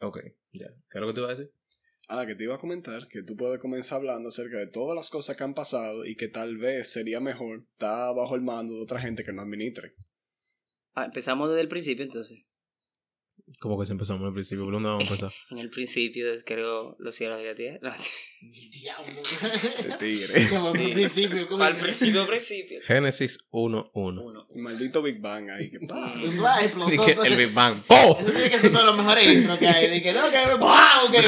Ok, ya. ¿Qué es lo que te iba a decir? Ah, que te iba a comentar que tú puedes comenzar hablando acerca de todas las cosas que han pasado y que tal vez sería mejor estar bajo el mando de otra gente que no administre. Ah, empezamos desde el principio entonces. Como que se empezamos al principio, ¿por dónde vamos a empezar? En el principio descargó los cielos de la tierra. No, Diablo. Este tigre. Como Sí. al principio. como- al principio, principio. Génesis 1.1. Uno. Maldito Big Bang ahí. Que, pa. Dije el Big Bang. ¡Oh! Eso tiene que ser todos los mejores intros que hay. De que no, que ¡Wow! Que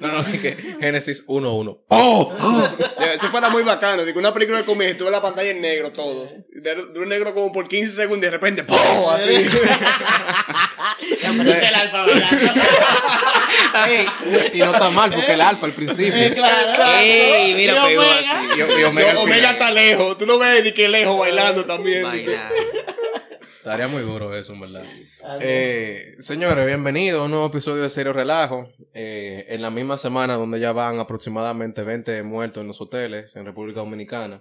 No, no, dije Génesis 1.1. ¡Oh! Eso fuera muy bacano. Digo, una película de comedia y tuve la pantalla en negro todo. De, de un negro como por 15 segundos y de repente ¡pum! Así. El alfa, ¿verdad? y no está mal porque el alfa al principio. Claro. ¡Ey! Mira, pegó Omega. así. Y, y Omega, Omega está lejos. Tú no ves ni que lejos bailando también. Vaina. Estaría muy duro eso, en verdad. Eh, señores, bienvenidos a un nuevo episodio de Serio Relajo. Eh, en la misma semana donde ya van aproximadamente 20 muertos en los hoteles en República Dominicana.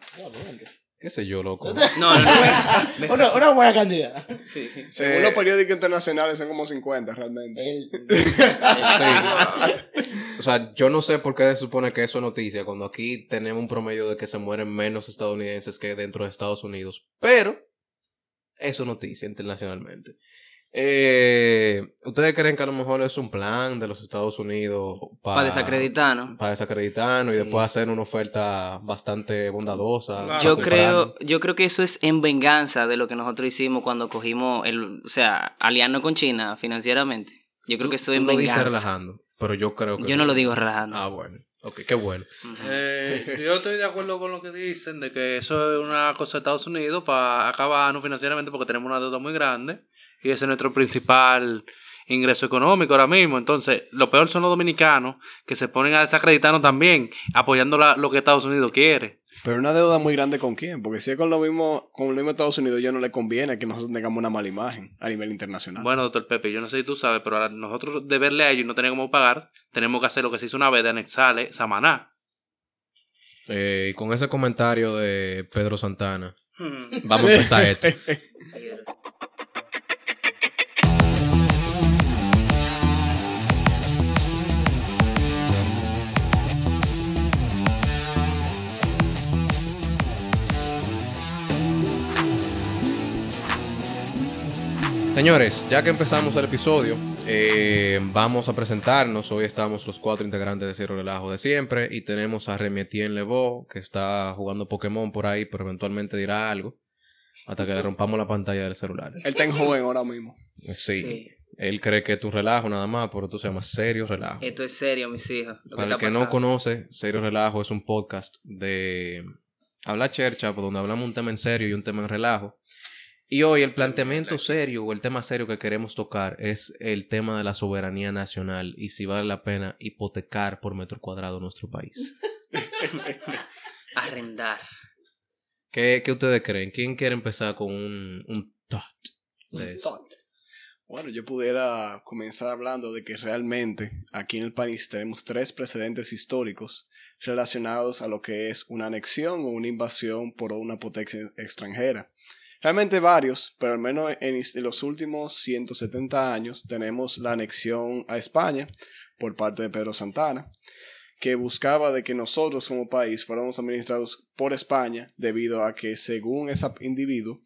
¿Qué sé yo, loco? No, no, no. Una, una buena cantidad. Sí. Según Eh, los periódicos internacionales son como 50 realmente. El- Sí. O sea, yo no sé por qué se supone que eso es noticia cuando aquí tenemos un promedio de que se mueren menos estadounidenses que dentro de Estados Unidos. Pero eso es noticia internacionalmente. Eh, ¿Ustedes creen que a lo mejor es un plan de los Estados Unidos Para desacreditarnos. Para desacreditarnos y después hacer una oferta bastante bondadosa. Yo creo, yo creo que eso es en venganza de lo que nosotros hicimos cuando cogimos el, o sea, aliarnos con China financieramente. Yo creo Tú- que eso es en lo dices venganza. relajando, pero yo creo que Yo no lo digo relajando. Ah, bueno. Ok, qué bueno. Eh, yo estoy de acuerdo con lo que dicen de que eso es una cosa de Estados Unidos para acabarnos financieramente porque tenemos una deuda muy grande y ese es nuestro principal ingreso económico ahora mismo. Entonces, lo peor son los dominicanos que se ponen a desacreditarnos también, apoyando la- lo que Estados Unidos quiere. Pero una deuda muy grande con quién? Porque si es con lo mismo, con lo mismo Estados Unidos, ya no le conviene que nosotros tengamos una mala imagen a nivel internacional. Bueno, doctor Pepe, yo no sé si tú sabes, pero ahora nosotros de verle a ellos y no tener cómo pagar, tenemos que hacer lo que se hizo una vez de anexarle Samaná. Eh, y con ese comentario de Pedro Santana, Hmm. vamos a empezar esto. Señores, ya que empezamos el episodio, eh, vamos a presentarnos. Hoy estamos los cuatro integrantes de Cero Relajo de siempre y tenemos a Remetien Lebeau, que está jugando Pokémon por ahí, pero eventualmente dirá algo hasta que le rompamos la pantalla del celular. Él está en joven ahora mismo. Sí, Sí. él cree que es tu relajo nada más, pero tú se llama Serio Relajo. Esto es serio, mis hijos. lo Para el está que no conoce, Serio Relajo es un podcast de habla chercha, por donde hablamos un tema en serio y un tema en relajo. Y hoy el planteamiento serio o el tema serio que queremos tocar es el tema de la soberanía nacional y si vale la pena hipotecar por metro cuadrado nuestro país. Arrendar. ¿Qué, qué ustedes creen? ¿Quién quiere empezar con un, un thought de eso? Thought. Bueno, yo pudiera comenzar hablando de que realmente aquí en el país tenemos tres precedentes históricos relacionados a lo que es una anexión o una invasión por una potencia extranjera. Realmente varios, pero al menos en los últimos 170 años tenemos la anexión a España por parte de Pedro Santana, que buscaba de que nosotros como país fuéramos administrados por España debido a que según ese individuo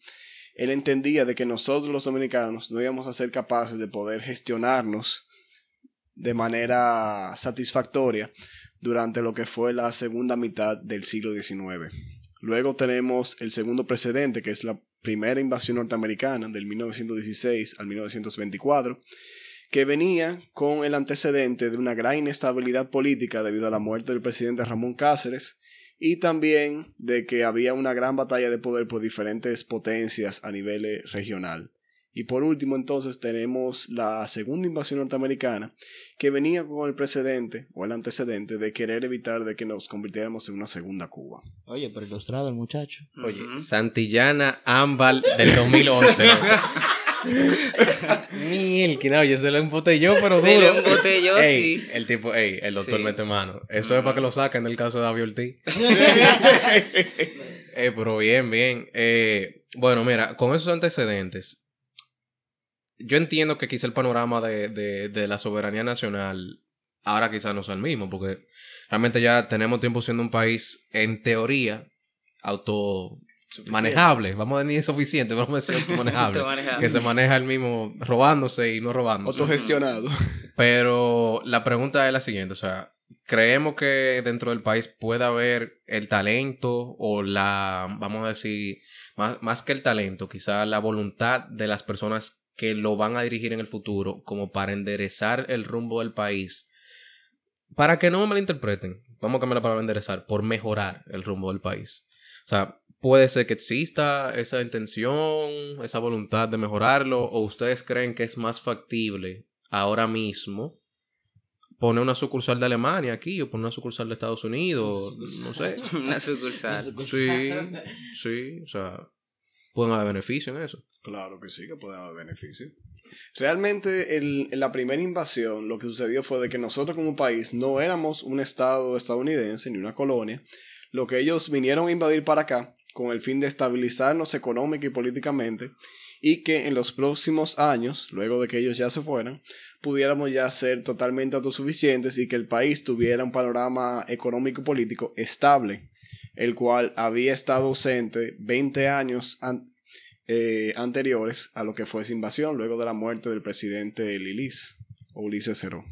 él entendía de que nosotros los dominicanos no íbamos a ser capaces de poder gestionarnos de manera satisfactoria durante lo que fue la segunda mitad del siglo XIX. Luego tenemos el segundo precedente, que es la primera invasión norteamericana del 1916 al 1924, que venía con el antecedente de una gran inestabilidad política debido a la muerte del presidente Ramón Cáceres y también de que había una gran batalla de poder por diferentes potencias a nivel regional. Y por último entonces tenemos la segunda invasión norteamericana que venía con el precedente o el antecedente de querer evitar de que nos convirtiéramos en una segunda Cuba. Oye, pero ilustrado el muchacho. Oye. Santillana Ámbal del 2011. loco. Mielquina, oye, se lo embotelló, pero Se duro. lo embotelló, Ey, sí. El tipo, ey, el doctor Sí. mete mano. Eso es para que lo saquen del caso de David Ortiz. Eh, pero bien, bien. Eh, bueno, mira, con esos antecedentes, yo entiendo que quizá el panorama de, de, de la soberanía nacional ahora quizás no sea el mismo, porque realmente ya tenemos tiempo siendo un país, en teoría, auto manejable, vamos a decir suficiente, vamos a decir automanejable, Automanejable. que se maneja el mismo robándose y no robándose. Autogestionado. Pero la pregunta es la siguiente, o sea, creemos que dentro del país puede haber el talento o la, vamos a decir, más, más que el talento, quizá la voluntad de las personas que lo van a dirigir en el futuro como para enderezar el rumbo del país. Para que no me malinterpreten, vamos a cambiar la palabra enderezar, por mejorar el rumbo del país. O sea, puede ser que exista esa intención, esa voluntad de mejorarlo, o ustedes creen que es más factible ahora mismo poner una sucursal de Alemania aquí o poner una sucursal de Estados Unidos, no sé. Una sucursal. Sí, sí, o sea, pueden haber en eso. Claro que sí, que puede haber beneficio. Realmente en la primera invasión lo que sucedió fue de que nosotros como país no éramos un estado estadounidense ni una colonia. Lo que ellos vinieron a invadir para acá con el fin de estabilizarnos económica y políticamente y que en los próximos años, luego de que ellos ya se fueran, pudiéramos ya ser totalmente autosuficientes y que el país tuviera un panorama económico y político estable, el cual había estado ausente 20 años an- eh, anteriores a lo que fue esa invasión, luego de la muerte del presidente Lilis o Ulises Heró.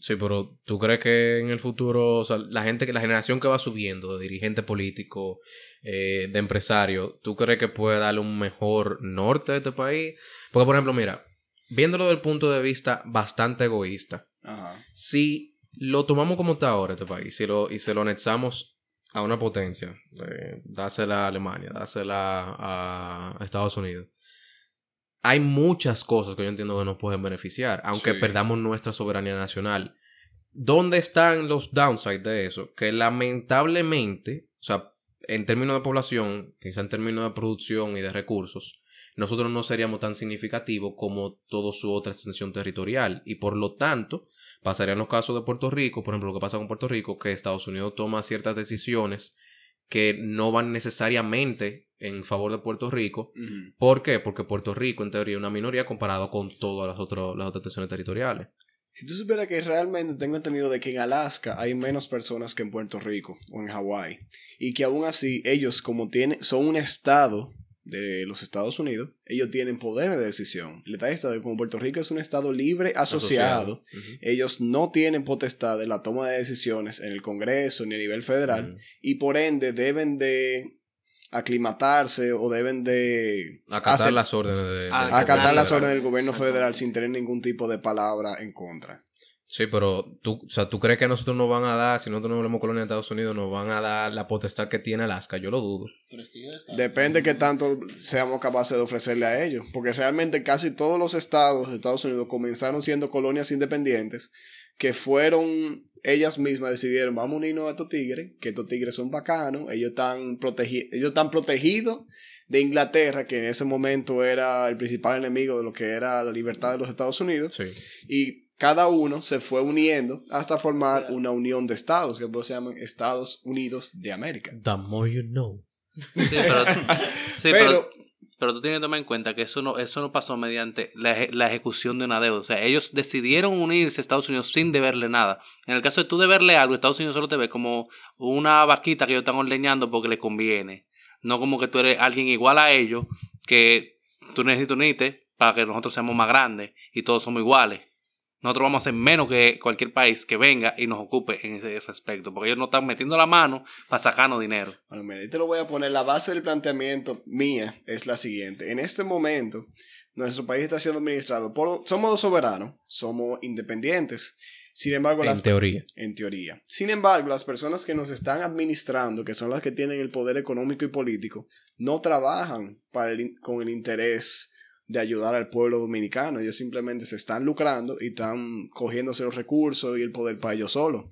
Sí, pero ¿tú crees que en el futuro, o sea, la gente, la generación que va subiendo de dirigente político, eh, de empresario, ¿tú crees que puede darle un mejor norte a este país? Porque, por ejemplo, mira, viéndolo desde el punto de vista bastante egoísta, Ajá. si lo tomamos como está ahora este país y, lo, y se lo anexamos a una potencia, eh, dásela a Alemania, dásela a, a Estados Unidos, hay muchas cosas que yo entiendo que nos pueden beneficiar, aunque Sí. perdamos nuestra soberanía nacional. ¿Dónde están los downsides de eso? Que lamentablemente, o sea, en términos de población, quizá en términos de producción y de recursos, nosotros no seríamos tan significativos como toda su otra extensión territorial. Y por lo tanto, pasaría en los casos de Puerto Rico, por ejemplo, lo que pasa con Puerto Rico, que Estados Unidos toma ciertas decisiones que no van necesariamente en favor de Puerto Rico. ¿Por qué? Porque Puerto Rico, en teoría, es una minoría comparado con todas las, otras las otras tensiones territoriales. Si tú supieras que realmente tengo entendido de que en Alaska hay menos personas que en Puerto Rico o en Hawái y que aún así ellos como tienen son un estado de los Estados Unidos, ellos tienen poder de decisión. El detalle está de como Puerto Rico es un estado libre asociado, ellos no tienen potestad de la toma de decisiones en el Congreso ni a nivel federal y por ende deben de aclimatarse o deben de Acatar hacer- las órdenes de... del Ah, gobierno acatar las órdenes del gobierno federal sin tener ningún tipo de palabra en contra. Sí, pero tú, o sea, ¿tú crees que a nosotros nos van a dar, si nosotros no volvemos colonia de Estados Unidos, nos van a dar la potestad que tiene Alaska? Yo lo dudo. Depende que tanto seamos capaces de ofrecerle a ellos, porque realmente casi todos los estados de Estados Unidos comenzaron siendo colonias independientes que fueron ellas mismas decidieron vamos a unirnos a estos tigres, que estos tigres son bacanos, ellos están protegi ellos están protegidos de Inglaterra, que en ese momento era el principal enemigo de lo que era la libertad de los Estados Unidos, Sí. y cada uno se fue uniendo hasta formar una unión de estados, que pues se llaman Estados Unidos de América. The more you know. Sí, pero, sí, Pero- pero, pero tú tienes que tomar en cuenta que eso no, eso no pasó mediante la, eje- la ejecución de una deuda. O sea, ellos decidieron unirse a Estados Unidos sin deberle nada. En el caso de tú deberle algo, Estados Unidos solo te ve como una vaquita que ellos están ordeñando porque le conviene. No como que tú eres alguien igual a ellos, que tú necesitas unirte para que nosotros seamos más grandes y todos somos iguales. Nosotros vamos a ser menos que cualquier país que venga y nos ocupe en ese respecto. Porque ellos no están metiendo la mano para sacarnos dinero. Bueno, mira, ahí te lo voy a poner. La base del planteamiento mía es la siguiente. En este momento, nuestro país está siendo administrado por... Somos soberanos, somos independientes. Sin embargo, En las, teoría. en teoría. Sin embargo, las personas que nos están administrando, que son las que tienen el poder económico y político, no trabajan para el con el interés de ayudar al pueblo dominicano. Ellos simplemente se están lucrando y están cogiéndose los recursos y el poder para ellos solos.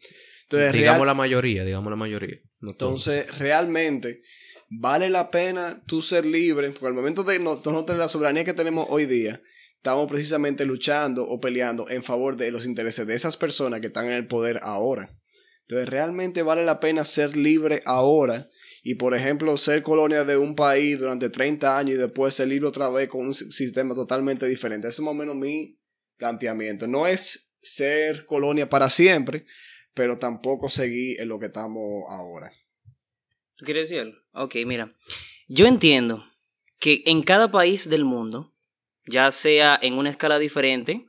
Entonces, digamos real- la mayoría, digamos la mayoría. No todos. entonces, realmente, vale la pena tú ser libre, porque al momento de no- nosotros tener la soberanía que tenemos hoy día, estamos precisamente luchando o peleando en favor de los intereses de esas personas que están en el poder ahora. Entonces, realmente vale la pena ser libre ahora Y por ejemplo, ser colonia de un país durante 30 años y después salir otra vez con un si- sistema totalmente diferente. Ese es más o menos mi planteamiento. No es ser colonia para siempre, pero tampoco seguir en lo que estamos ahora. ¿Tú quieres decir algo? Ok, mira. Yo entiendo que en cada país del mundo, ya sea en una escala diferente,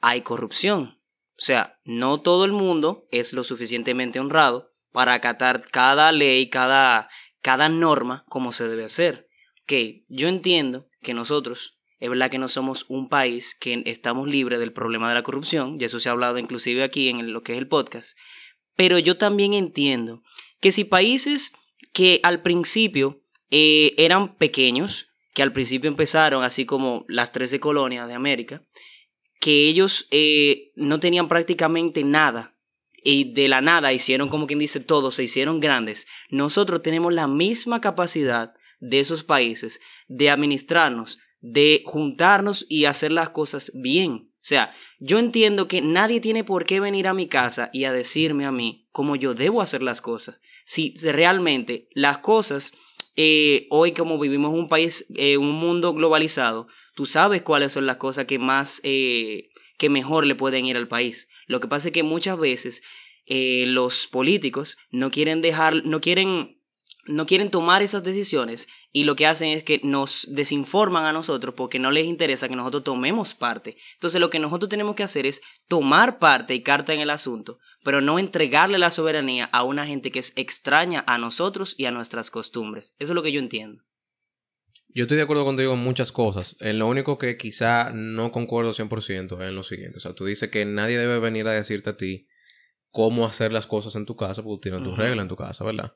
hay corrupción. O sea, no todo el mundo es lo suficientemente honrado para acatar cada ley, cada, cada norma como se debe hacer. Ok, yo entiendo que nosotros, es verdad que no somos un país que estamos libres del problema de la corrupción, y eso se ha hablado inclusive aquí en lo que es el podcast, pero yo también entiendo que si países que al principio eh, eran pequeños, que al principio empezaron así como las 13 colonias de América, que ellos eh, no tenían prácticamente nada y de la nada hicieron como quien dice todo, se hicieron grandes. Nosotros tenemos la misma capacidad de esos países de administrarnos, de juntarnos y hacer las cosas bien. O sea, yo entiendo que nadie tiene por qué venir a mi casa y a decirme a mí cómo yo debo hacer las cosas. Si realmente las cosas, eh, hoy como vivimos en un país, eh, un mundo globalizado, tú sabes cuáles son las cosas que más, eh, que mejor le pueden ir al país. Lo que pasa es que muchas veces eh, los políticos no quieren dejar, no quieren, no quieren tomar esas decisiones y lo que hacen es que nos desinforman a nosotros porque no les interesa que nosotros tomemos parte. Entonces lo que nosotros tenemos que hacer es tomar parte y carta en el asunto, pero no entregarle la soberanía a una gente que es extraña a nosotros y a nuestras costumbres. Eso es lo que yo entiendo. Yo estoy de acuerdo contigo en muchas cosas. En lo único que quizá no concuerdo 100% es en lo siguiente. O sea, tú dices que nadie debe venir a decirte a ti cómo hacer las cosas en tu casa porque tú tienes tus reglas en tu casa, ¿verdad?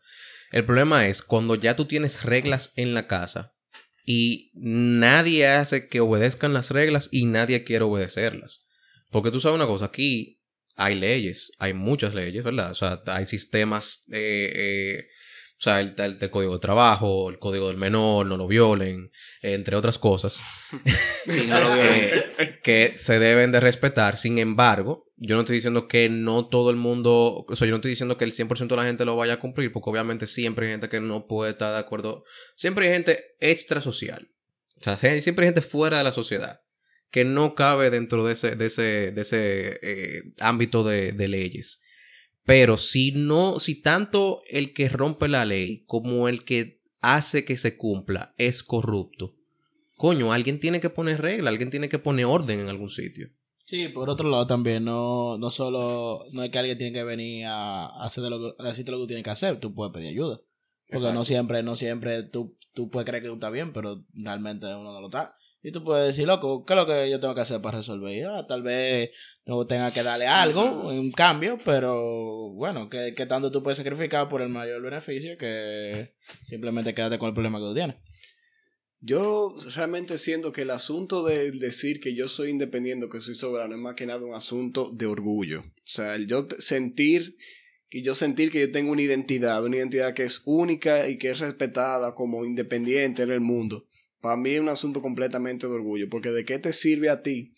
El problema es cuando ya tú tienes reglas en la casa y nadie hace que obedezcan las reglas y nadie quiere obedecerlas. Porque tú sabes una cosa, aquí hay leyes, hay muchas leyes, ¿verdad? O sea, hay sistemas, eh, eh, o sea, el, el- el código de trabajo, el código del menor, no lo violen, entre otras cosas. Sí, no lo veo. eh, que se deben de respetar. Sin embargo, yo no estoy diciendo que no todo el mundo, o sea, yo no estoy diciendo que el 100% de la gente lo vaya a cumplir, porque obviamente siempre hay gente que no puede estar de acuerdo. Siempre hay gente extrasocial. O sea, siempre hay gente fuera de la sociedad que no cabe dentro de ese, de ese, de ese eh, ámbito de, de leyes. Pero si no, si tanto el que rompe la ley como el que hace que se cumpla es corrupto, coño, alguien tiene que poner regla, alguien tiene que poner orden en algún sitio. Sí, por otro lado también, no, no solo, no es que alguien tiene que venir a, hacer lo que, a decirte lo que tú tienes que hacer, tú puedes pedir ayuda. Porque Exacto. no siempre, no siempre tú, tú puedes creer que tú estás bien, pero realmente uno no lo está. Y tú puedes decir, loco, ¿qué es lo que yo tengo que hacer para resolver? Y, ah, tal vez no tenga que darle algo, un cambio, pero bueno, ¿qué, qué tanto tú puedes sacrificar por el mayor beneficio que simplemente quédate con el problema que tú tienes? Yo realmente siento que el asunto de decir que yo soy independiente, que soy soberano, es más que nada un asunto de orgullo. O sea, el yo sentir que yo sentir que yo tengo una identidad, una identidad que es única y que es respetada como independiente en el mundo. Para mí es un asunto completamente de orgullo, porque de qué te sirve a ti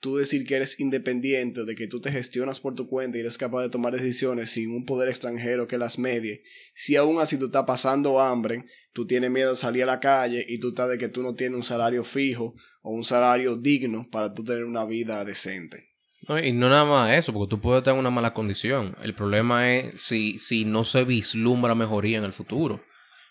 tú decir que eres independiente, de que tú te gestionas por tu cuenta y eres capaz de tomar decisiones sin un poder extranjero que las medie, si aún así tú estás pasando hambre, tú tienes miedo de salir a la calle y tú estás de que tú no tienes un salario fijo o un salario digno para tú tener una vida decente. No, y no nada más eso, porque tú puedes estar en una mala condición. El problema es si, si no se vislumbra mejoría en el futuro.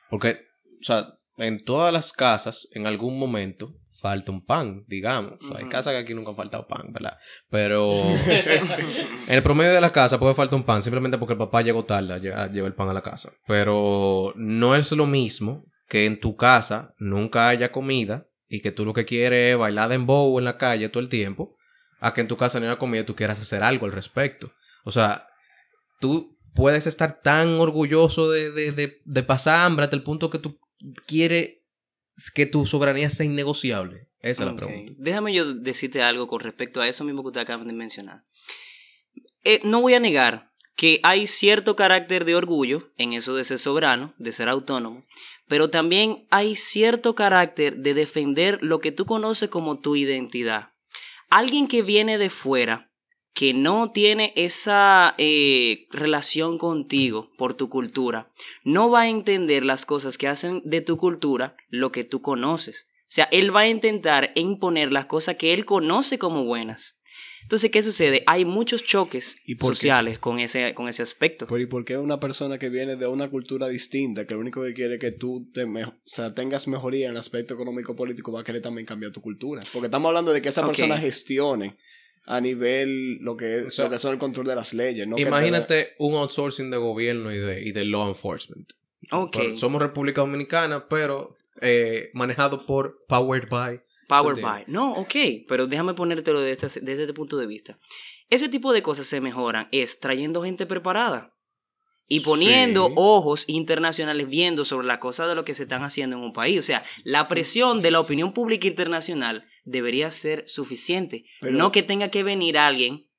Porque, o sea, en todas las casas, en algún momento, falta un pan, digamos. O sea, hay casas que aquí nunca han faltado pan, ¿verdad? Pero en el promedio de la casa puede faltar un pan simplemente porque el papá llegó tarde a lle- a llevar el pan a la casa. Pero no es lo mismo que en tu casa nunca haya comida y que tú lo que quieres es bailar en bow en la calle todo el tiempo, a que en tu casa no haya comida y tú quieras hacer algo al respecto. O sea, tú puedes estar tan orgulloso de, de, de, de pasar hambre hasta el punto que tú quieres que tu soberanía sea innegociable. Esa es la pregunta. Déjame yo decirte algo con respecto a eso mismo que usted acaba de mencionar. Eh, no voy a negar que hay cierto carácter de orgullo en eso de ser soberano, de ser autónomo, pero también hay cierto carácter de defender lo que tú conoces como tu identidad. Alguien que viene de fuera, que no tiene esa eh, relación contigo por tu cultura, no va a entender las cosas que hacen de tu cultura lo que tú conoces. O sea, él va a intentar imponer las cosas que él conoce como buenas. Entonces, ¿qué sucede? Hay muchos choques ¿Y qué? sociales con ese, con ese aspecto. Pero ¿y por qué una persona que viene de una cultura distinta, que lo único que quiere es que tú te o sea, tengas mejoría en el aspecto económico político, va a querer también cambiar tu cultura? Porque estamos hablando de que esa persona gestione a nivel lo que, es, sea, lo que son el control de las leyes. No Imagínate un outsourcing de gobierno y de, y de law enforcement. Ok. Pero Somos República Dominicana, pero eh, manejado por Powered by. Power Entiendo. by. No, ok, pero déjame ponértelo desde este, desde este punto de vista. Ese tipo de cosas se mejoran es trayendo gente preparada y poniendo Sí. ojos internacionales viendo sobre la cosa de lo que se están haciendo en un país. O sea, la presión de la opinión pública internacional debería ser suficiente. Pero- no que tenga que venir alguien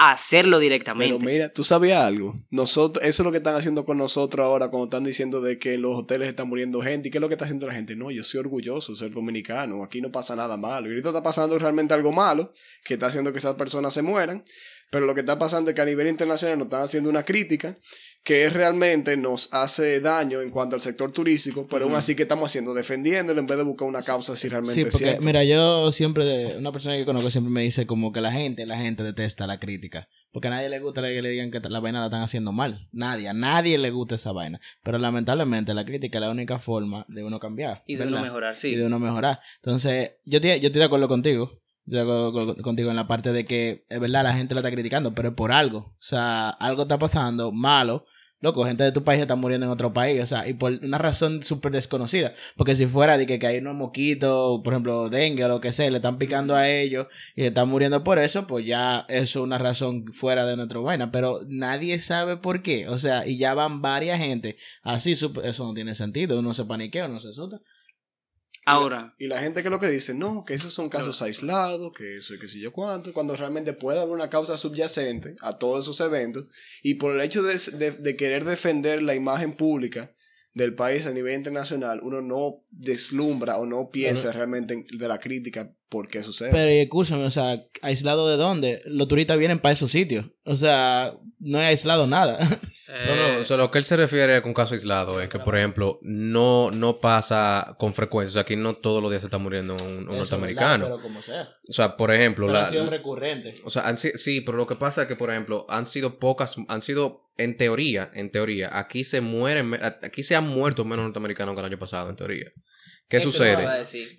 a hacerlo directamente. Pero mira, tú sabías algo. Nosotros, eso es lo que están haciendo con nosotros ahora cuando están diciendo de que en los hoteles están muriendo gente. ¿Y qué es lo que está haciendo la gente? No, yo soy orgulloso de ser dominicano. Aquí no pasa nada malo. Y ahorita está pasando realmente algo malo que está haciendo que esas personas se mueran. Pero lo que está pasando es que a nivel internacional nos están haciendo una crítica que realmente nos hace daño en cuanto al sector turístico, pero aún así que estamos haciendo, defendiéndolo en vez de buscar una causa si realmente Sí, es porque cierto. mira, yo siempre, una persona que conozco siempre me dice como que la gente, la gente detesta la crítica. Porque a nadie le gusta que le digan que la vaina la están haciendo mal. Nadie, a nadie le gusta esa vaina. Pero lamentablemente la crítica es la única forma de uno cambiar. y de ¿verdad? no mejorar, sí. y de uno mejorar. Entonces, yo, yo estoy de acuerdo contigo. Yo contigo en la parte de que es verdad, la gente la está criticando, pero es por algo. O sea, algo está pasando malo. Loco, gente de tu país está muriendo en otro país, o sea, y por una razón súper desconocida. Porque si fuera de que, que hay unos moquitos, por ejemplo, dengue o lo que sea, le están picando a ellos y están muriendo por eso, pues ya eso es una razón fuera de nuestra vaina. Pero nadie sabe por qué. O sea, y ya van varias gente así, eso no tiene sentido. Uno se paniquea, uno se asusta. Ahora, Y la gente que lo que dice, no, que esos son casos aislados, que eso y que sé yo cuánto, cuando realmente puede haber una causa subyacente a todos esos eventos, y por el hecho de, de- de querer defender la imagen pública del país a nivel internacional, uno no deslumbra o no piensa realmente en- de la crítica por qué sucede. Pero escúchame, o sea, ¿aislado de dónde? Los turistas vienen para esos sitios. O sea, no he aislado nada. No, no, o sea, lo que él se refiere con caso aislado es que, por ejemplo, no, no pasa con frecuencia. O sea, aquí no todos los días se está muriendo un, norteamericano. verdad, Pero como sea. O sea, por ejemplo, Pero la, ha sido recurrente. o sea, han sí, pero lo que pasa es que, por ejemplo, han sido pocas, han sido, en teoría, en teoría, aquí se mueren, aquí se han muerto menos norteamericanos que el año pasado, en teoría. ¿Qué eso sucede?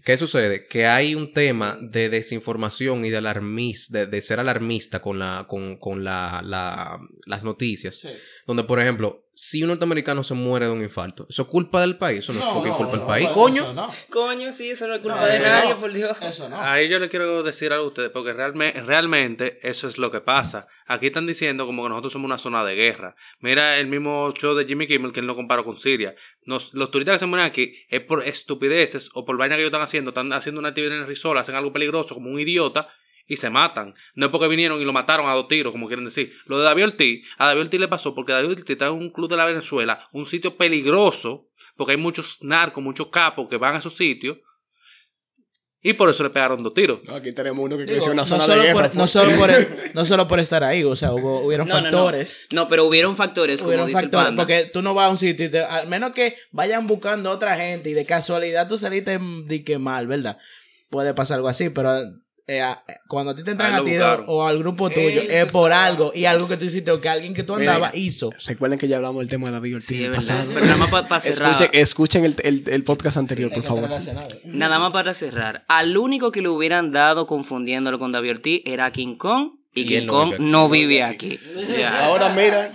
¿Qué sucede? Que hay un tema de desinformación y de alarmis, de, de ser alarmista con la, con, con la, la- las noticias. Donde, por ejemplo, si un norteamericano se muere de un infarto, ¿eso es culpa del país? Eso no, es fucking culpa del país, coño. Eso no. Coño, sí, eso no es culpa No, de nadie, no. por Dios. Eso no. Ahí yo le quiero decir algo a ustedes, porque realme- realmente eso es lo que pasa. Aquí están diciendo como que nosotros somos una zona de guerra. Mira el mismo show de Jimmy Kimmel que él lo comparó con Siria. Nos- los turistas que se mueren aquí es por estupideces o por vaina que ellos están haciendo. Están haciendo una actividad en el risol, hacen algo peligroso como un idiota y se matan. No es porque vinieron y lo mataron a dos tiros, como quieren decir. Lo de David Ortiz, a David Ortiz le pasó porque David Ortiz está en un club de la Venezuela, un sitio peligroso, porque hay muchos narcos, muchos capos que van a esos sitios. Y por eso le pegaron dos tiros. No, aquí tenemos uno que Digo, creció en una no, zona solo de guerra. por, no, solo por, no solo por estar ahí, o sea, hubo, hubieron No, no, no. factores. No, pero hubieron factores, como Hubieron dice el factores, panda. porque tú no vas a un sitio y te- al menos que vayan buscando otra gente y de casualidad tú saliste de que mal, ¿verdad? Puede pasar algo así, pero eh, a- cuando a ti te entran a ti o al grupo tuyo, Él es por algo y algo que tú hiciste o que alguien que tú andabas hizo. Recuerden que ya hablamos del tema de David Ortiz Sí, el pasado. Pero nada más para cerrar. Escuchen, escuchen el, el, el podcast anterior, por favor. Nada más para cerrar. Al único que le hubieran dado confundiéndolo con David Ortiz era King Kong. Y, Y King no Kong vive aquí. no vive aquí. Ahora mira,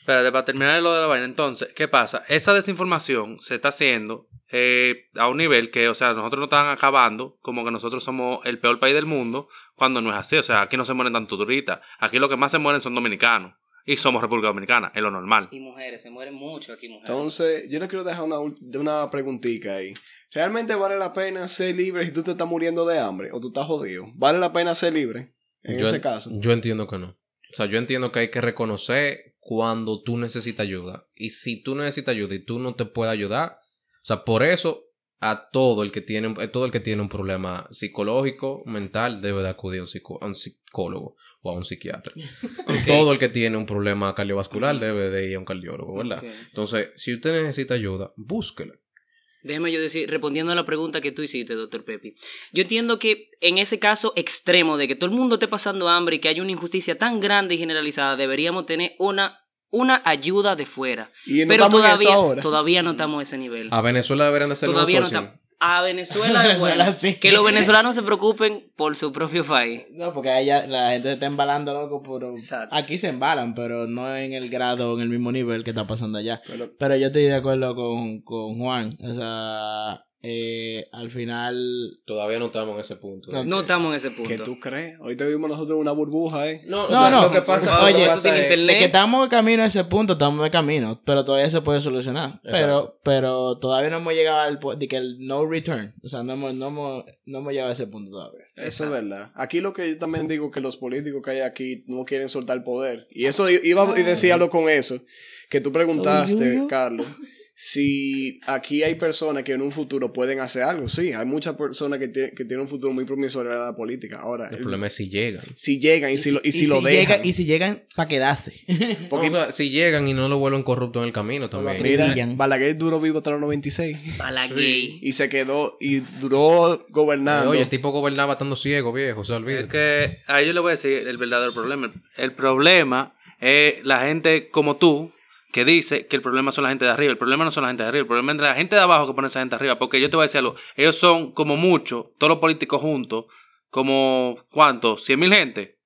Espérate, para terminar lo de la vaina, entonces, ¿qué pasa? Esa desinformación se está haciendo eh, a un nivel que, o sea, nosotros nos están acabando como que nosotros somos el peor país del mundo, cuando no es así. O sea, aquí no se mueren tanto turistas. Aquí lo que más se mueren son dominicanos. Y somos República Dominicana, es lo normal. Y mujeres, se mueren mucho aquí mujeres. entonces yo le quiero dejar una, una preguntita ahí. ¿Realmente vale la pena ser libre si tú te estás muriendo de hambre o tú estás jodido? ¿Vale la pena ser libre en yo, ese caso? Yo entiendo que no. O sea, yo entiendo que hay que reconocer cuando tú necesitas ayuda. Y si tú necesitas ayuda y tú no te puedes ayudar, sea, por eso a todo el que tiene, a todo el que tiene un problema psicológico, mental, debe de acudir a un, psico- a un psicólogo o a un psiquiatra. Todo el que tiene un problema cardiovascular debe de ir a un cardiólogo, ¿verdad? Entonces, si usted necesita ayuda, búsquela. Déjeme yo decir, respondiendo a la pregunta que tú hiciste, doctor Pepi. Yo entiendo que en ese caso extremo de que todo el mundo esté pasando hambre y que hay una injusticia tan grande y generalizada, deberíamos tener una, una ayuda de fuera. Y no Pero estamos en eso todavía, ahora. todavía no estamos a ese nivel. A Venezuela deberían de un todavía no estamos. A Venezuela, Venezuela, bueno, sí. que los venezolanos se preocupen por su propio país. No, porque allá la gente se está embalando, loco, pero Exacto. aquí se embalan, pero no en el grado, en el mismo nivel que está pasando allá. Pero- Pero yo estoy de acuerdo con, con Juan. O sea, eh, al final... Todavía no estamos en ese punto. No, No estamos en ese punto. ¿Qué tú crees? Ahorita vivimos nosotros una burbuja, ¿eh? No, o No, sea, no, lo que pasa, lo que oye, pasa es- internet. De que estamos de camino a ese punto, estamos de camino, pero todavía se puede solucionar. Pero, Exacto. pero todavía no hemos llegado al de que el no return. O sea, no hemos, no hemos, no hemos llegado a ese punto todavía. Eso es verdad. Aquí lo que yo también digo que los políticos que hay aquí no quieren soltar el poder. Y eso iba y decía algo con eso. Que tú preguntaste. Carlos, si aquí hay personas que en un futuro pueden hacer algo. Sí, hay muchas personas que, que tienen un futuro muy promisorio en la política. Ahora, El el- problema es si llegan. si llegan y, si lo, y si lo dejan. y si llegan para quedarse. porque, No, o sea, si llegan y no lo vuelven corrupto en el camino también. Mira. Balaguer duró vivo hasta los 96. Balaguer. Y se quedó y duró gobernando. Oye, el tipo gobernaba estando ciego, viejo, se Es olvida. que a ellos les voy a decir el verdadero problema. El problema es la gente como tú que dice que el problema son la gente de arriba. El problema no son la gente de arriba. El problema es la gente de abajo que pone esa gente arriba. Porque yo te voy a decir algo. Ellos son como mucho, todos los políticos juntos, como ¿cuántos? ¿Cien mil gente?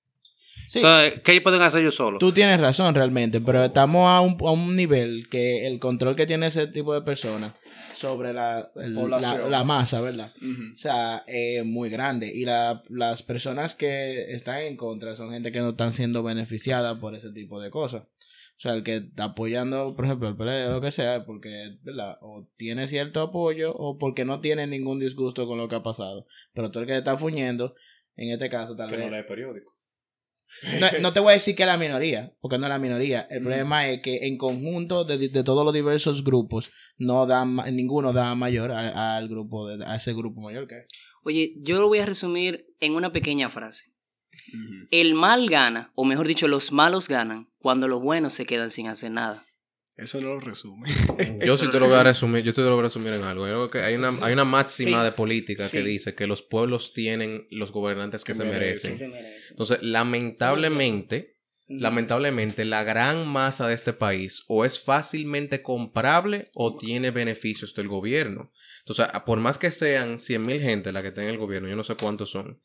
Sí. Entonces, ¿qué ellos pueden hacer ellos solos? Tú tienes razón realmente, pero estamos a un, a un nivel que el control que tiene ese tipo de personas sobre la, el- la, la masa, ¿verdad? O sea, es muy grande. Y la- las personas que están en contra son gente que no están siendo beneficiadas por ese tipo de cosas. O sea, el que está apoyando, por ejemplo, el PLD o lo que sea, porque, ¿verdad? O tiene cierto apoyo o porque no tiene ningún disgusto con lo que ha pasado. Pero tú el que está fuñendo, en este caso, tal vez. lee periódico. No, no te voy a decir que es la minoría, porque no es la minoría. El problema es que en conjunto de, de todos los diversos grupos, no ninguno da mayor a- al grupo, de- a ese grupo mayor que hay. Oye, yo lo voy a resumir en una pequeña frase. El mal gana, o mejor dicho, los malos ganan cuando los buenos se quedan sin hacer nada. Eso no lo resume. Yo sí te lo voy a resumir, yo te lo voy a resumir en algo. Yo creo que hay una, hay una máxima Sí. de política que dice que los pueblos tienen los gobernantes que, Que se merecen. merecen. Entonces, lamentablemente, lamentablemente, la gran masa de este país o es fácilmente comprable o tiene beneficios del gobierno. Entonces, por más que sean 100 mil gente la que tenga el gobierno, yo no sé cuántos son,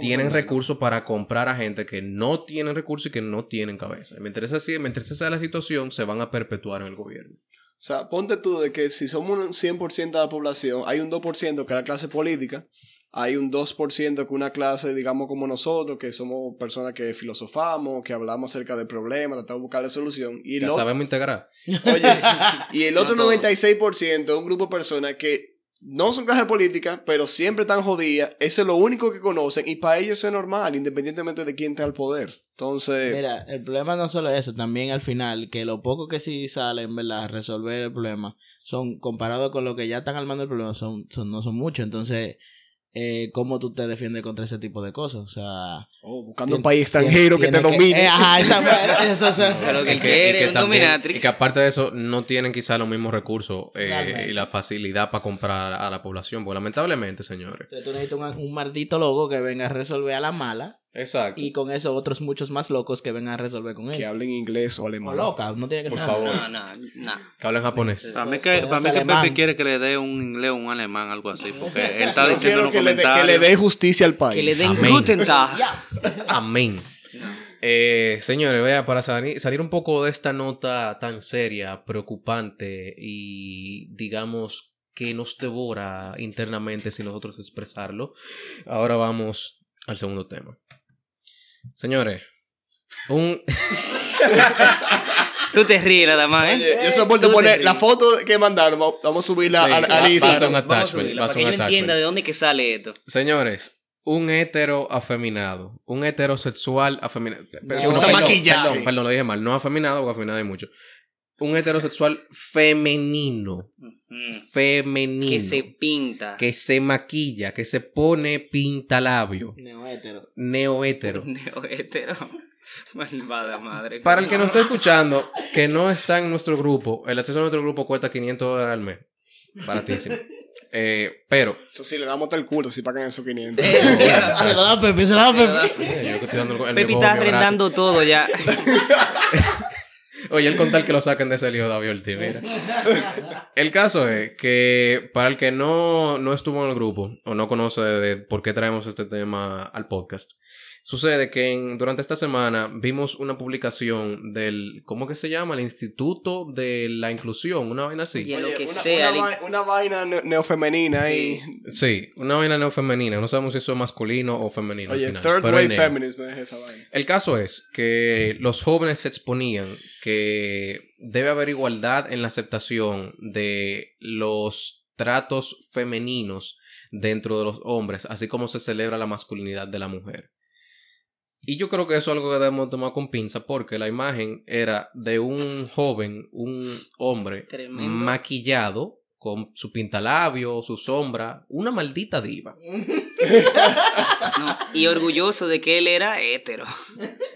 tienen recursos para comprar a gente que no tienen recursos y que no tienen cabeza. Mientras así, mientras esa sea la situación, se van a perpetuar en el gobierno. O sea, ponte tú de que si somos un 100% de la población, hay un 2% que es la clase política, hay un 2% que una clase, digamos, como nosotros, que somos personas que filosofamos, que hablamos acerca de problemas, tratamos de buscarle solución. Y Ya el, o- sabemos integrar. oye, y el otro No todo. 96% es un grupo de personas que no son clase política, pero siempre están jodidas. Eso es lo único que conocen y para ellos es normal, independientemente de quién está al poder. Entonces, Mira, el problema no solo es eso, también al final, que lo poco que sí salen, ¿verdad? A resolver el problema, son, comparado con lo que ya están armando el problema, son, son no son muchos. Entonces, eh, ¿cómo tú te defiendes contra ese tipo de cosas? O sea... oh, buscando un país extranjero que te domine. eh, ajá, esa, eso, eso, O sea, lo que él quiere es un también- dominatrix. Y que aparte de eso, no tienen quizá los mismos recursos eh, y la facilidad para comprar a la población. Porque lamentablemente, señores. Entonces, tú necesitas un, un maldito loco que venga a resolver a la mala Exacto. y con eso otros muchos más locos que vengan a resolver con que él. hablen inglés o O alemán. loca, no tiene que Por ser favor. No, no, no. Que hablen japonés. Para mí que, para mí que. Pepe quiere que le dé un inglés o un alemán, algo así. Porque él está Yo diciendo en quiero los que le, dé- que comentarios. le dé justicia al país. Que le den Amén. Guten Tag. Amén. Eh, señores, vea, para salir, salir un poco de esta nota tan seria, preocupante y digamos que nos devora internamente sin nosotros expresarlo, ahora vamos al segundo tema. Señores, un... Tú te ríes nada más, Oye, ¿eh? yo a Tú te poner la foto que mandaron. Vamos a subirla Sí, Instagram. va a ser un Vamos a attachment, a para que un él entienda de dónde que sale esto. Señores, un hetero afeminado, un heterosexual afeminado. No, usa perdón, maquillaje. Perdón, perdón, lo dije mal. No afeminado, porque afeminado hay mucho. Un heterosexual femenino. Femenino. Que se pinta. que se maquilla, que se pone pintalabio. Neohétero. Neohétero. Neo hetero. Malvada madre. Para el que nos está escuchando, que no está en nuestro grupo, el acceso a nuestro grupo cuesta 500 dólares al mes. Baratísimo. Eh, pero, Eso sí, le damos hasta el culo si pagan esos 500. Se lo da Pepe, se lo da Pepe. eh, yo que estoy dando el, el Pepi negocio está arrendando todo ya. Oye, el contar que lo saquen de ese lío de Aviolti. El caso es que para el que no, no estuvo en el grupo o no conoce de por qué traemos este tema al podcast, sucede que en- durante esta semana vimos una publicación del, ¿cómo que se llama? El Instituto de la Inclusión, una vaina así. Oye, lo que una, sea, Una, vaina ne- neofemenina ahí. Sí, una vaina neofemenina. No sabemos si eso es masculino o femenino. al Oye, final, third pero wave feminism es esa vaina. El caso es que los jóvenes se exponían que debe haber igualdad en la aceptación de los tratos femeninos dentro de los hombres, así como se celebra la masculinidad de la mujer. Y yo creo que eso es algo que debemos tomar con pinza porque la imagen era de un joven, un hombre Tremendo. maquillado con su pintalabio, su sombra, una maldita diva. No, y orgulloso de que él era hetero.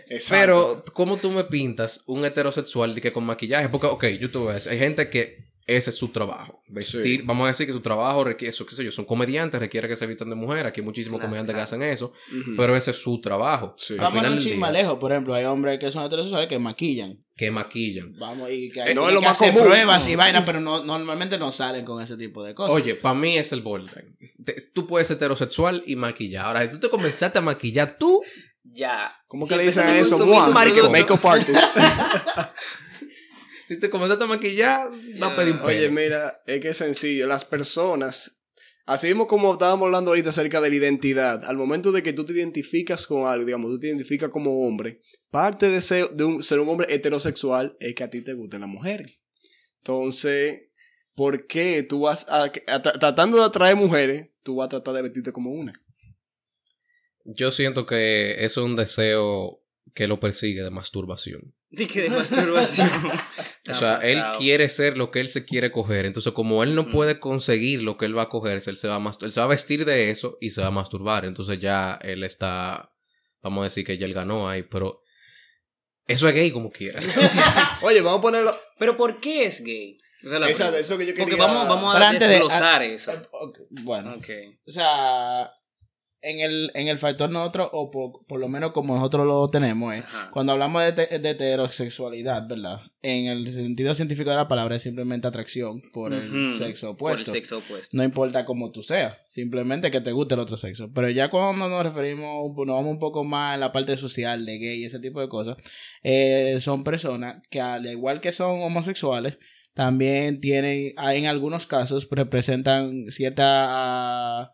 Exacto. Pero, ¿cómo tú me pintas un heterosexual de que con maquillaje? Porque, ok, yo te voy a decir, hay gente que ese es su trabajo. Vestir, vamos a decir que su trabajo requiere, eso, qué sé yo, son comediantes, requiere que se vistan de mujer. Aquí hay muchísimos Claro, comediantes claro. que hacen eso, pero ese es su trabajo. Sí. Vamos a un chisme lejos, por ejemplo, hay hombres que son heterosexuales que maquillan. que maquillan. Vamos, y que, Eh, no y es lo que más hacen común. pruebas No. y vainas, pero no, normalmente no salen con ese tipo de cosas. Oye, para mí es el borderline. Te- Tú puedes ser heterosexual y maquillar. Ahora, si tú te comenzaste a maquillar, tú Ya. ¿Cómo que le dicen eso? marico. Makeup artist. Si te comenzaste a maquillar, va a pedir un Oye, pelo. mira, es que es sencillo. Las personas, así mismo como estábamos hablando ahorita acerca de la identidad, al momento de que tú te identificas con algo, digamos, tú te identificas como hombre, parte de ser, de un, ser un hombre heterosexual es que a ti te gusten las mujeres. Entonces, ¿por qué tú vas a, a- tra- tratando de atraer mujeres, tú vas a tratar de vestirte como una? Yo siento que eso es un deseo que lo persigue de masturbación. Di que de masturbación. O sea, él quiere ser lo que él se quiere coger. Entonces, como él no puede conseguir lo que él va a cogerse, él se va a, él se va a vestir de eso y se va a masturbar. Entonces ya él está, vamos a decir que ya él ganó ahí, pero eso es gay como quiera. Oye, vamos a ponerlo. Pero ¿por qué es gay? O sea, la Esa, pregunta. eso es lo que yo Porque quería. vamos, vamos Pero a antes de- desglosar eso. Ok, Bueno, Ok. o sea, en el, en el factor nosotros, o por, por lo menos como nosotros lo tenemos, Ajá. cuando hablamos de, te- de heterosexualidad, ¿verdad? En el sentido científico de la palabra es simplemente atracción por el sexo Por opuesto. el sexo opuesto. No importa cómo tú seas, simplemente que te guste el otro sexo. Pero ya cuando nos referimos, nos vamos un poco más en la parte social de gay y ese tipo de cosas, eh, son personas que al igual que son homosexuales, también tienen, en algunos casos, representan cierta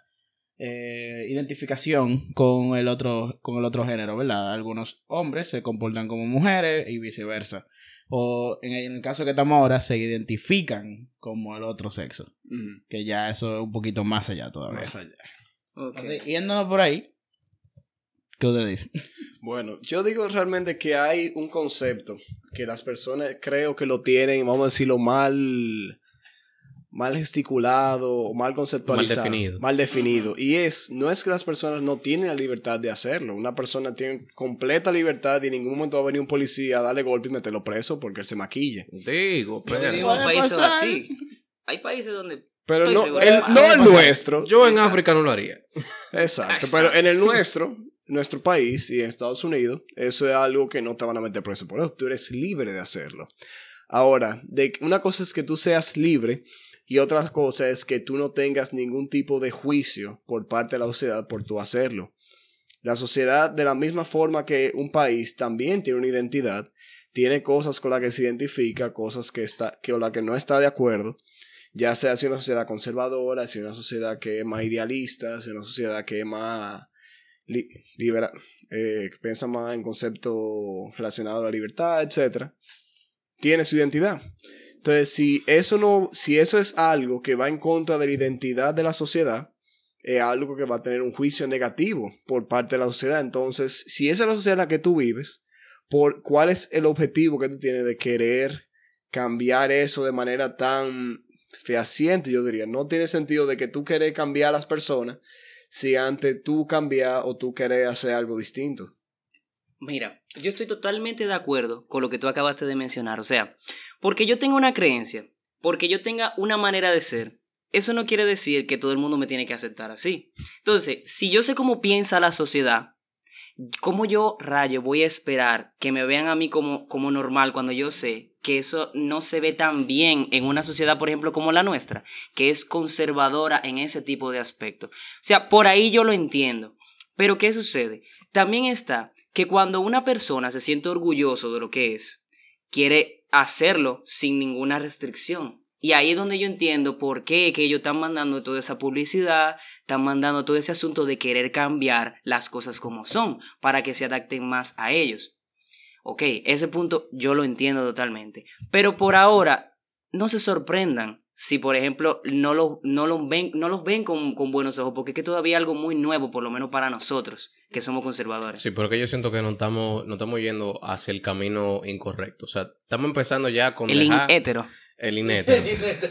eh, identificación con el otro, con el otro género, ¿verdad? Algunos hombres se comportan como mujeres y viceversa. O en el, en el caso que estamos ahora, se identifican como el otro sexo. Que ya eso es un poquito más allá todavía. Más allá. Ok. Así, yéndonos por ahí. ¿Qué usted dice? Bueno, yo digo realmente que hay un concepto que las personas creo que lo tienen, vamos a decirlo, mal, mal gesticulado o mal conceptualizado. Mal definido. Mal definido. Y es, no es que las personas no tienen la libertad de hacerlo. Una persona tiene completa libertad y en ningún momento va a venir un policía a darle golpe y meterlo preso porque él se maquille. Digo, Pero Puede países así. Hay países donde. Pero Estoy no, el, no el nuestro. yo en Exacto. África no lo haría. Exacto. Exacto. Pero en el nuestro, nuestro país y en Estados Unidos, eso es algo que no te van a meter preso por eso. Tú eres libre de hacerlo. Ahora, de, una cosa es que tú seas libre y otra cosa es que tú no tengas ningún tipo de juicio por parte de la sociedad por tú hacerlo. La sociedad, de la misma forma que un país también tiene una identidad, tiene cosas con las que se identifica, cosas que está, que con las que no está de acuerdo, ya sea si una sociedad conservadora, si una sociedad que es más idealista, si una sociedad que es más eh, que piensa más en conceptos relacionados a la libertad, etc., tiene su identidad. Entonces, si eso no, si eso es algo que va en contra de la identidad de la sociedad, es algo que va a tener un juicio negativo por parte de la sociedad. Entonces, si esa es la sociedad en la que tú vives, por cuál es el objetivo que tú tienes de querer cambiar eso de manera tan fehaciente, yo diría. No tiene sentido de que tú querés cambiar a las personas si antes tú cambias o tú querés hacer algo distinto. Mira, yo estoy totalmente de acuerdo con lo que tú acabaste de mencionar. O sea, porque yo tengo una creencia, porque yo tenga una manera de ser, eso no quiere decir que todo el mundo me tiene que aceptar así. Entonces, si yo sé cómo piensa la sociedad, ¿cómo yo, rayo, voy a esperar que me vean a mí como, como normal cuando yo sé que eso no se ve tan bien en una sociedad, por ejemplo, como la nuestra, que es conservadora en ese tipo de aspectos? O sea, por ahí yo lo entiendo. Pero ¿qué sucede? También está que cuando una persona se siente orgulloso de lo que es, quiere hacerlo sin ninguna restricción. Y ahí es donde yo entiendo por qué que ellos están mandando toda esa publicidad, están mandando todo ese asunto de querer cambiar las cosas como son, para que se adapten más a ellos. Ok, ese punto yo lo entiendo totalmente. Pero por ahora, no se sorprendan si, por ejemplo, no, lo, no, los ven, no los ven con, con buenos ojos, porque es que todavía algo muy nuevo, por lo menos para nosotros, que somos conservadores. Sí, porque yo siento que no estamos, no estamos yendo hacia el camino incorrecto. O sea, estamos empezando ya con El dejar... hétero. El inétero.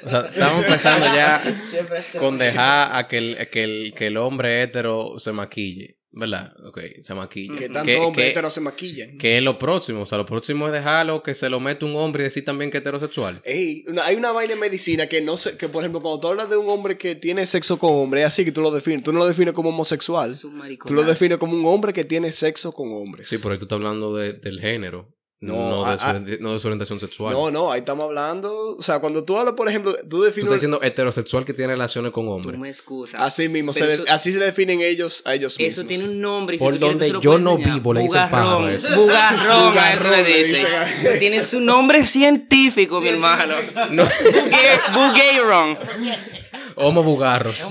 O sea, estamos empezando ya con dejar a que el, que el, que el hombre hétero se maquille. ¿Verdad? Ok, se maquille. Que tanto que- heteros se maquillan. que es lo próximo. O sea, lo próximo es dejarlo que se lo mete un hombre y decir también que es heterosexual. Ey, una- hay una vaina en medicina que no sé, que por ejemplo, cuando tú hablas de un hombre que tiene sexo con hombre, es así que tú lo defines. Tú no lo defines como homosexual. Tú lo defines como un hombre que tiene sexo con hombres. Sí, por ahí tú estás hablando de- del género. No, No, de, su, no de su orientación sexual. No, no, ahí estamos hablando. O sea, cuando tú hablas, por ejemplo, tú Tú defines. estás diciendo heterosexual que tiene relaciones con Tú hombres. me excusas. Así mismo, se de- así se definen ellos a ellos mismos. Eso tiene un nombre. Y Por si tú quieres, tú donde yo no enseñar. vivo, le dicen pájaro a eso. Bugarrón, a eso Bugarrón, le dicen. Tiene su nombre científico, mi hermano. No. Bugue- Bugairon. Homo bugarros.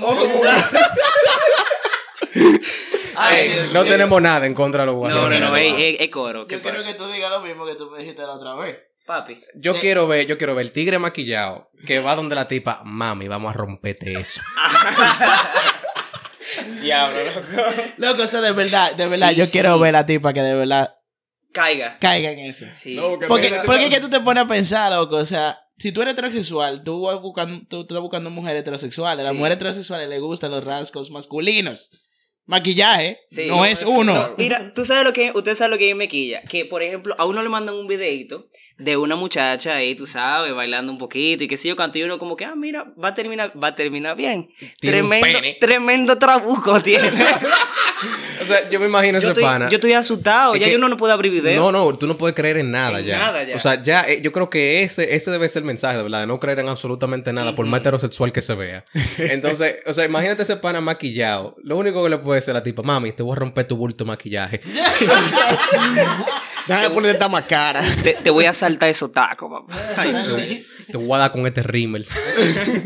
No tenemos nada en contra de los bugarros. No, no, no, Yo ey, ey, ey, coro. ¿Qué Yo quiero que tú digas lo mismo que tú me dijiste la otra vez. Papi. Yo quiero ver, yo quiero ver el tigre maquillado que va donde la tipa, mami, vamos a romperte eso. Diablo, loco. Loco, eso de verdad, de verdad, Sí, yo sí. quiero ver a la tipa que de verdad Caiga. caiga en eso. Sí. No, porque Porque, es que tú te pones a pensar, loco, o sea, si tú eres heterosexual, tú vas buscando, tú, tú estás buscando mujeres heterosexuales, a las mujeres heterosexuales les gustan los rasgos masculinos. Maquillaje Sí. no No, es uno. no. Mira, tú sabes lo que, usted sabe lo que me quilla. Que, por ejemplo, a uno le mandan un videito de una muchacha ahí, tú sabes, bailando un poquito y qué sé yo, cuando y uno como que, ah, mira, va a terminar, va a terminar bien. Tiene Tremendo, tremendo trabuco tiene. O sea, yo me imagino yo, ese estoy, pana. yo estoy asustado, Es ya que- yo no, no puedo abrir video. No, no, tú no puedes creer en nada En ya. nada ya. O sea, ya, eh, yo creo que ese, ese debe ser el mensaje, de verdad, de no creer en absolutamente nada, por más heterosexual que se vea. Entonces, o sea, imagínate ese pana maquillado. Lo único que le puede decir a la tipa, mami, te voy a romper tu bulto maquillaje. Déjame de ponerte esta más cara. Te, te voy a saltar esos tacos, papá. Ay, te voy a dar con este rímel.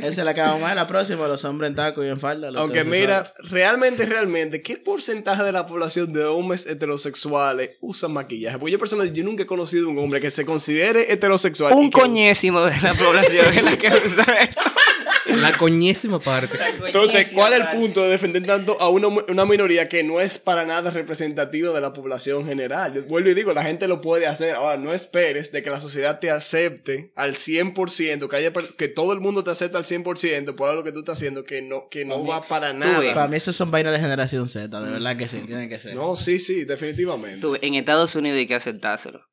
Esa es la que vamos a ver la próxima, los hombres en taco y en falda. Aunque mira, realmente, realmente, ¿qué porcentaje de la población de hombres heterosexuales usan maquillaje? Porque yo personalmente, yo nunca he conocido un hombre que se considere heterosexual. un coñésimo de la población es la que usa eso. La coñésima parte. Entonces, ¿cuál es el punto de defender tanto a una, una minoría que no es para nada representativa de la población general? Yo vuelvo y digo, la gente lo puede hacer. Ahora, no esperes de que la sociedad te acepte al 100%, que, haya, que todo el mundo te acepte al 100% por algo que tú estás haciendo que no, que no va para nada. Para mí eso son vainas de generación Z, de verdad que sí, tienen que ser. No, sí, sí, definitivamente. Tú, en Estados Unidos hay que aceptárselo.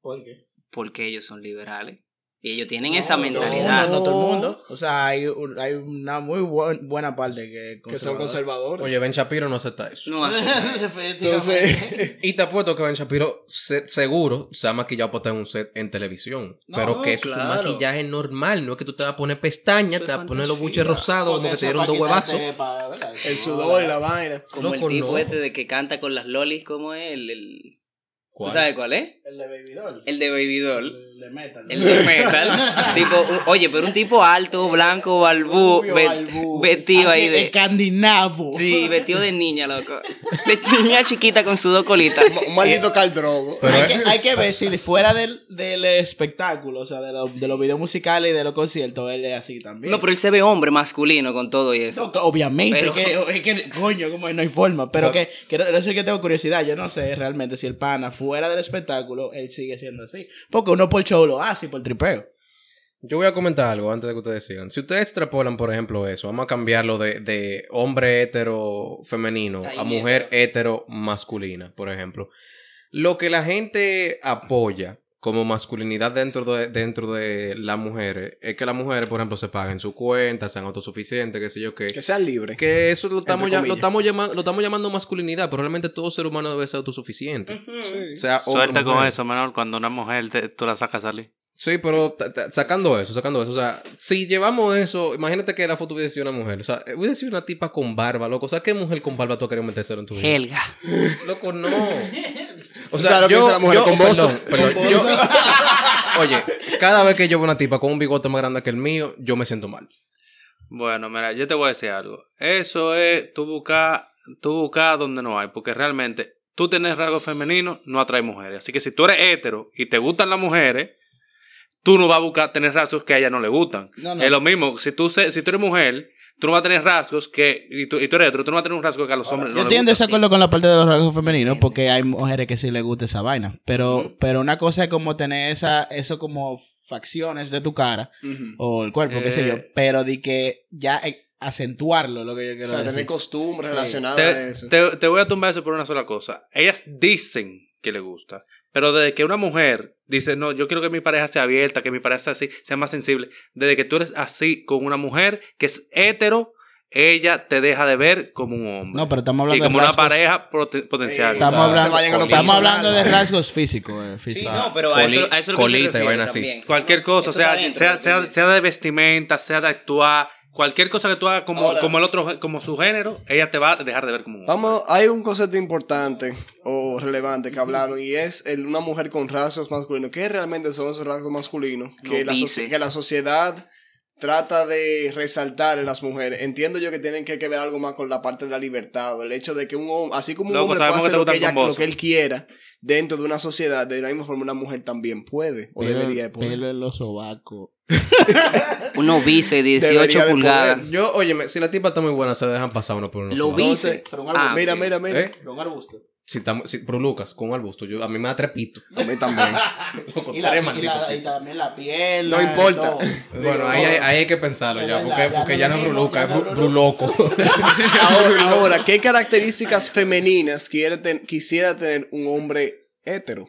¿Por qué? Porque ellos son liberales. Y ellos tienen esa mentalidad. no, no todo el mundo. O sea, hay, un- hay una muy buen- buena parte que, que son conservadores. Oye, Ben Shapiro no acepta eso. No hace Entonces, Y te apuesto que Ben Shapiro se- seguro se ha maquillado para tener un set en televisión. No, pero que eso es claro. un maquillaje normal. No es que tú te vas a poner pestañas, Eso te es vas a poner los buches rosados como que te dieron dos huevazos. el sudor y la vaina. Como Loco, el tipo no. este de que canta con las lolis, como es el, el- ¿Cuál? ¿Tú sabes cuál es? El de Baby Doll. El de Baby Doll. El de Metal. El de metal. tipo, oye, pero un tipo alto, blanco, balbú, ve- vestido ahí de. Escandinavo. Sí, vestido de niña, loco. De niña chiquita con sus dos colitas. Un maldito caldrogo. hay, que, hay que ver si fuera del, del espectáculo, o sea, de, lo- de los videos musicales y de los conciertos, él es así también. No, pero él se ve hombre masculino con todo y eso. No, obviamente, Pero- que, es que, coño, como no hay forma. Pero O sea- que, que no- eso es que tengo curiosidad. Yo no sé realmente si el pana fuera del espectáculo, él sigue siendo así. Porque uno por show lo hace por tripeo. Yo voy a comentar algo antes de que ustedes sigan. Si ustedes extrapolan, por ejemplo, eso, vamos a cambiarlo de, de hombre hetero femenino Ay, a mujer hetero masculina, por ejemplo. Lo que la gente apoya como masculinidad dentro de, dentro de las mujeres es que las mujeres, por ejemplo, se paguen su cuenta, sean autosuficientes, qué sé yo qué. Que sean libres. Que eso lo estamos, ya- lo, estamos llamando, lo estamos llamando masculinidad, pero realmente todo ser humano debe ser autosuficiente. Sí. O sea, hombre o Suerte con eso, menor, cuando una mujer te- tú la sacas a salir. Sí, pero sacando eso, sacando eso. O sea, si llevamos eso, imagínate que la foto hubiese sido una mujer. O sea, hubiese sido una tipa con barba, loco. O sea, ¿qué mujer con barba tú querías meterse en tu vida? Helga. Loco, no. O sabes lo que dice la mujer con bozo? perdón, perdón, yo- oye, cada vez que yo veo una tipa con un bigote más grande que el mío, yo me siento mal. Bueno, mira, yo te voy a decir algo. Eso es tú buscar, tú buscar donde no hay, porque realmente tú tienes rasgos femeninos, no atrae mujeres. Así que si tú eres hetero y te gustan las mujeres, tú no vas a buscar tener rasgos que a ella no le gustan. No, no. Es lo mismo, si tú, si tú eres mujer, tú no vas a tener rasgos que, y tú, y tú eres hetero, tú no vas a tener un rasgo que a los hombres no Yo les estoy en desacuerdo con la parte de los rasgos femeninos porque hay mujeres que sí les gusta esa vaina. Pero, pero una cosa es como tener esa, eso como facciones de tu cara o el cuerpo, qué sé yo. Eh. Pero de que ya eh, acentuarlo, lo que yo quiero O sea, decir. tener costumbres Sí. relacionadas a te, eso. te- te voy a tumbar eso por una sola cosa. Ellas dicen que le gusta. Pero desde que una mujer dice, no, yo quiero que mi pareja sea abierta, que mi pareja sea así, sea más sensible. Desde que tú eres así con una mujer que es hetero, ella te deja de ver como un hombre. No, pero estamos y hablando como de una pareja potencial. Estamos, O sea, hablando, estamos hablando de rasgos físicos. eh, Sí, físicos. no, pero a eso, a eso es lo que se colita y vaina así. Cualquier cosa, Eso sea, sea de vestimenta, sea de actuar, cualquier cosa que tú hagas como, Ahora- como el otro, como su género, ella te va a dejar de ver como un. Vamos, hay un concepto importante o relevante que hablaron y es el, una mujer con rasgos masculinos. ¿Qué realmente son esos rasgos masculinos? Que, la, que la sociedad trata de resaltar en las mujeres. Entiendo yo que tienen que, que ver algo más con la parte de la libertad, el hecho de que un hombre, así como un Loco, hombre puede hacer lo que, ella, lo que él quiera dentro de una sociedad, de la misma forma una mujer también puede o Pelo- debería de poder. Pelo en los sobacos. Unos bice 18 Debería de pulgadas. poder. Yo, óyeme, si la tipa está muy buena, se dejan pasar uno por uno. Lo solo. vi. Entonces, pero un ah, arbusto. mira, mira, mira. ¿Eh? Un arbusto. Si estamos, si, pero Lucas, con un arbusto, yo, a mí me da trepito. A mí también. Y, la, tres y, malditos la- y pitos. también la piel. No importa. Bueno, ahí, hay- ahí hay que pensarlo ya, verdad, porque, ya porque no ya es no es Bruluca, es no Bruloco. ahora, ahora, ¿qué características femeninas quiere ten- quisiera tener un hombre hetero?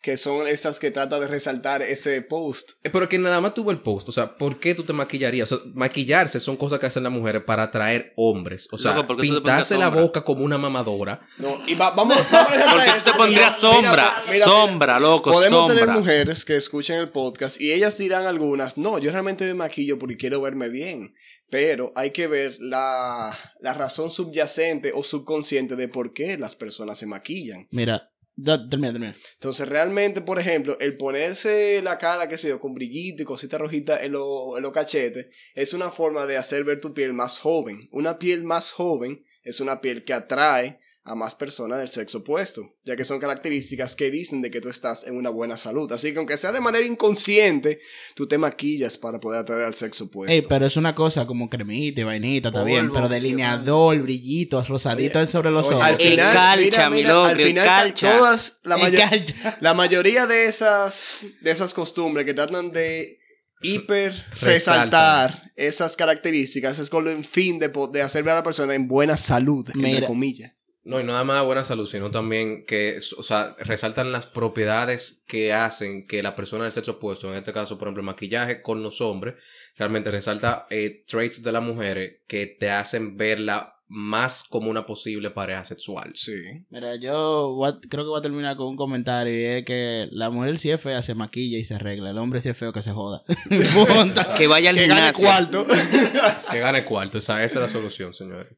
Que son esas que trata de resaltar ese post. Eh, Pero que nada más tuvo el post. O sea, ¿por qué tú te maquillarías? O sea, maquillarse son cosas que hacen las mujeres para atraer hombres. O sea, Loco, ¿por qué tú te pintarse la sombra? boca como una mamadora. No, y va- vamos, vamos a ¿Por qué te mira, sombra? mira, mira, sombra, loco, Podemos sombra. tener mujeres que escuchen el podcast y ellas dirán algunas, no, yo realmente me maquillo porque quiero verme bien. Pero hay que ver la, la razón subyacente o subconsciente de por qué las personas se maquillan. Mira, da- termina, termina. Entonces, realmente, por ejemplo, el ponerse la cara, qué sé yo, con brillito y cositas rojitas en los en los cachetes, es una forma de hacer ver tu piel más joven. Una piel más joven es una piel que atrae a más personas del sexo opuesto, ya que son características que dicen de que tú estás en una buena salud. Así que aunque sea de manera inconsciente, tú te maquillas para poder atraer al sexo opuesto. Ey, pero es una cosa como cremita y vainita, está bien. Pero sí, delineador, brillitos, rosaditos Oye, sobre los Oye, ojos. al final, calcha, mira, mi mira, loco, al final calcha. todas la calcha. La mayoría de esas, de esas costumbres que tratan de hiper resaltar esas características es con el fin de, de hacer ver a la persona en buena salud, entre comillas. No, y nada más buena salud, sino también que, o sea, resaltan las propiedades que hacen que la persona del sexo opuesto, en este caso, por ejemplo, maquillaje con los hombres, realmente resalta eh, traits de las mujeres que te hacen verla más como una posible pareja sexual. Sí. Mira, yo voy a- creo que voy a terminar con un comentario y es que la mujer si es fea se maquilla y se arregla. El hombre si es feo que se joda. Que vaya al Que gane cuarto. Que gane cuarto, esa, esa es la solución, señores.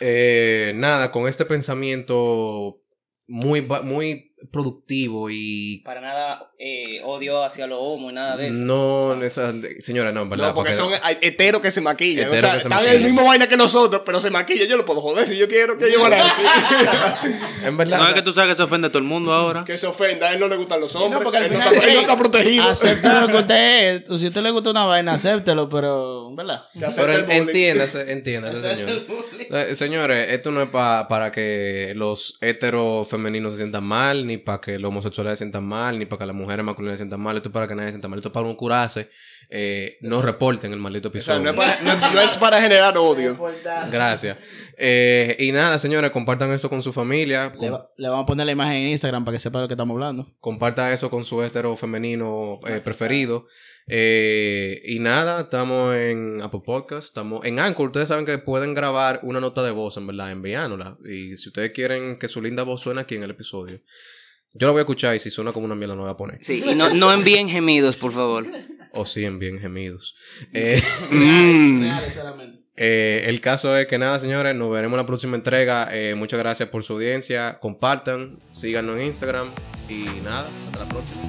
Eh, nada, con este pensamiento muy, muy productivo y Para nada eh, odio hacia los homos, nada de eso. no, esa, señora, no, en verdad. no, porque porque- son heteros que se maquillan. O sea, se están en el mismo vaina que nosotros, pero se maquillan. Yo lo puedo joder si yo quiero que ellos van a decir. en verdad. No o es sea, que tú sabes que se ofende todo el mundo ahora. que se ofenda. A él no le gustan los hombres. No, porque al él, no final, está, él no está protegido. Acepte lo que usted es. Si a usted le gusta una vaina, acéptelo, pero, ¿verdad? Pero el entiéndase, entiéndase, señor. Eh, señores, esto no es pa- para que los heteros femeninos se sientan mal, ni para que los homosexuales se sientan mal, ni para que las mujeres masculinas se sientan mal. Esto es para que nadie se sienta mal. Esto es para un curarse. Eh, no reporten el maldito O sea, episodio. no es para, no es- no es para generar odio. Gracias. Eh, y nada, señores, compartan esto con su familia. Le, va- le vamos a poner la imagen en Instagram para que sepa de lo que estamos hablando. Comparta eso con su hetero femenino eh, preferido. Eh, y nada, estamos en Apple Podcast, estamos en Anchor. Ustedes saben que pueden grabar una nota de voz, en verdad, enviándola. Y si ustedes quieren que su linda voz suene aquí en el episodio, yo la voy a escuchar y si suena como una mierda no la voy a poner. Sí, y no, no envíen gemidos, por favor. O si envíen gemidos. Eh, Real, sinceramente. eh, el caso es que nada, señores, nos veremos en la próxima entrega. Eh, muchas gracias por su audiencia. Compartan, síganos en Instagram. Y nada, hasta la próxima.